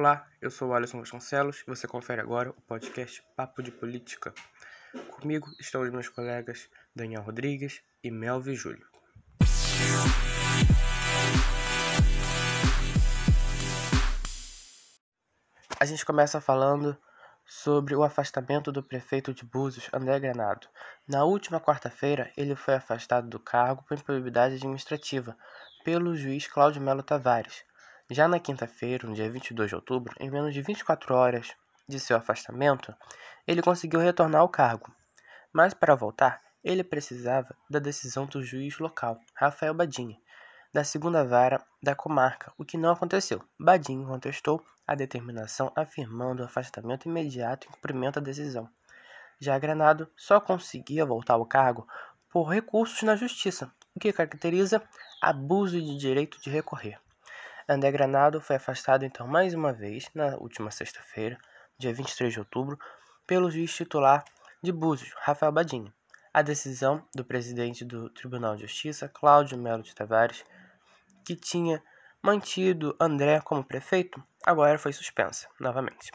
Olá, eu sou o Alisson Vasconcelos e você confere agora o podcast Papo de Política. Comigo estão os meus colegas Daniel Rodrigues e Melvi Júlio. A gente começa falando sobre o afastamento do prefeito de Búzios, André Granado. Na última quarta-feira, ele foi afastado do cargo por improbidade administrativa pelo juiz Cláudio Melo Tavares. Já na quinta-feira, no dia 22 de outubro, em menos de 24 horas de seu afastamento, ele conseguiu retornar ao cargo. Mas para voltar, ele precisava da decisão do juiz local, Rafael Badinha, da segunda vara da comarca, o que não aconteceu. Badinho contestou a determinação, afirmando o afastamento imediato em cumprimento da decisão. Já Granado só conseguia voltar ao cargo por recursos na justiça, o que caracteriza abuso de direito de recorrer. André Granado foi afastado então mais uma vez na última sexta-feira, dia 23 de outubro, pelo juiz titular de Búzios, Rafael Badinho. A decisão do presidente do Tribunal de Justiça, Cláudio Melo de Tavares, que tinha mantido André como prefeito, agora foi suspensa novamente.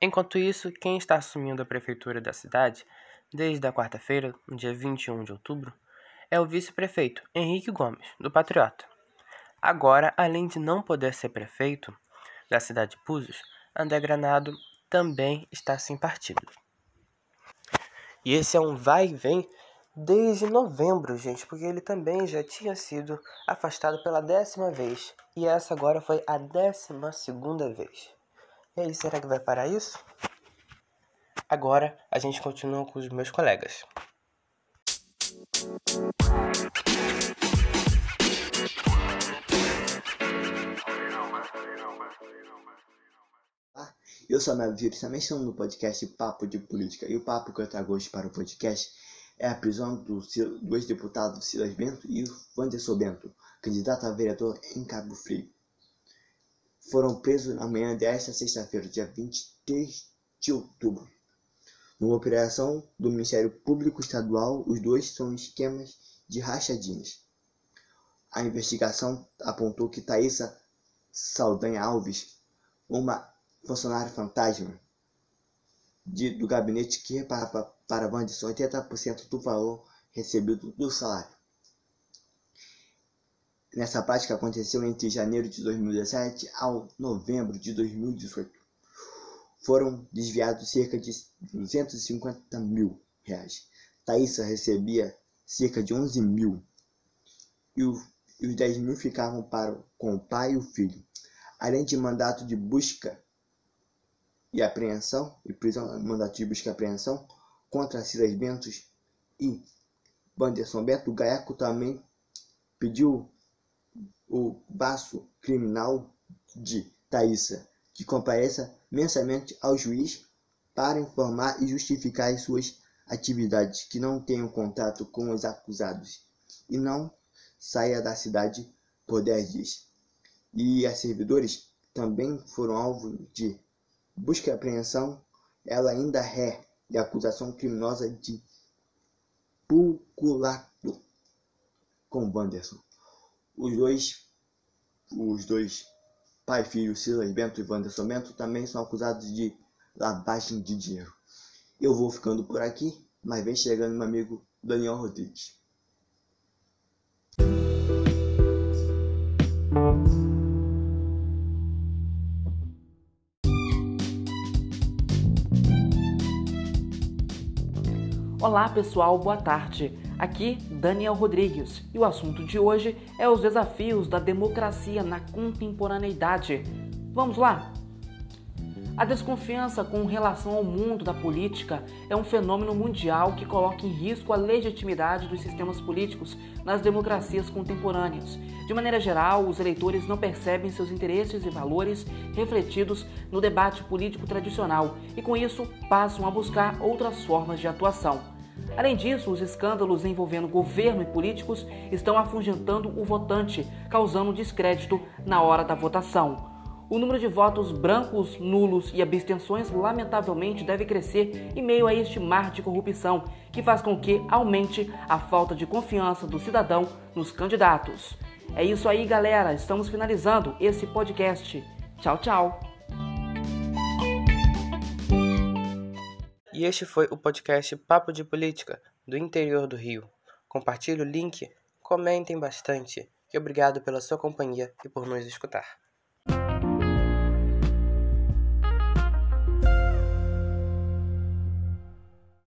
Enquanto isso, quem está assumindo a prefeitura da cidade desde a quarta-feira, dia 21 de outubro, é o vice-prefeito Henrique Gomes, do Patriota. Agora, além de não poder ser prefeito da cidade de Búzios, André Granado também está sem partido. E esse é um vai e vem desde novembro, gente, porque ele também já tinha sido afastado pela décima vez. E essa agora foi a décima segunda vez. E aí, será que vai parar isso? Agora a gente continua com os meus colegas. Eu sou a Mel Vírus, também estou no podcast Papo de Política. E o papo que eu trago hoje para o podcast é a prisão dos dois deputados Silas Bento e Wanderson Bento, candidato a vereador em Cabo Frio. Foram presos na manhã desta sexta-feira, dia 23 de outubro. Numa operação do Ministério Público Estadual, os dois são esquemas de rachadinhas. A investigação apontou que Thaisa Saldanha Alves, uma funcionária fantasma de, do gabinete que reparava para Wanderson 80% do valor recebido do salário. Nessa prática aconteceu entre janeiro de 2017 ao novembro de 2018. Foram desviados cerca de 250 mil reais. Thaisa recebia cerca de 11 mil. E, o, e os 10 mil ficavam para, com o pai e o filho. Além de mandato de busca e apreensão e prisão, mandato de busca e apreensão, contra Silas Bentos e Banderson Beto, Gaeco também pediu o baço criminal de Thaisa que compareça mensalmente ao juiz para informar e justificar as suas atividades, que não tenham contato com os acusados e não saia da cidade por 10 dias. E as servidores também foram alvo de busca e apreensão, ela ainda é e acusação criminosa de pulculato com Wanderson. Os dois, os dois pai e filho, Silas Bento e Wanderson Bento, também são acusados de lavagem de dinheiro. Eu vou ficando por aqui, mas vem chegando meu amigo Daniel Rodrigues. Olá pessoal, boa tarde. Aqui Daniel Rodrigues e o assunto de hoje é os desafios da democracia na contemporaneidade. Vamos lá? A desconfiança com relação ao mundo da política é um fenômeno mundial que coloca em risco a legitimidade dos sistemas políticos nas democracias contemporâneas. De maneira geral, os eleitores não percebem seus interesses e valores refletidos no debate político tradicional e, com isso, passam a buscar outras formas de atuação. Além disso, os escândalos envolvendo governo e políticos estão afugentando o votante, causando descrédito na hora da votação. O número de votos brancos, nulos e abstenções, lamentavelmente, deve crescer em meio a este mar de corrupção, que faz com que aumente a falta de confiança do cidadão nos candidatos. É isso aí, galera. Estamos finalizando esse podcast. Tchau, tchau! E este foi o podcast Papo de Política do interior do Rio. Compartilhe o link, comentem bastante e obrigado pela sua companhia e por nos escutar.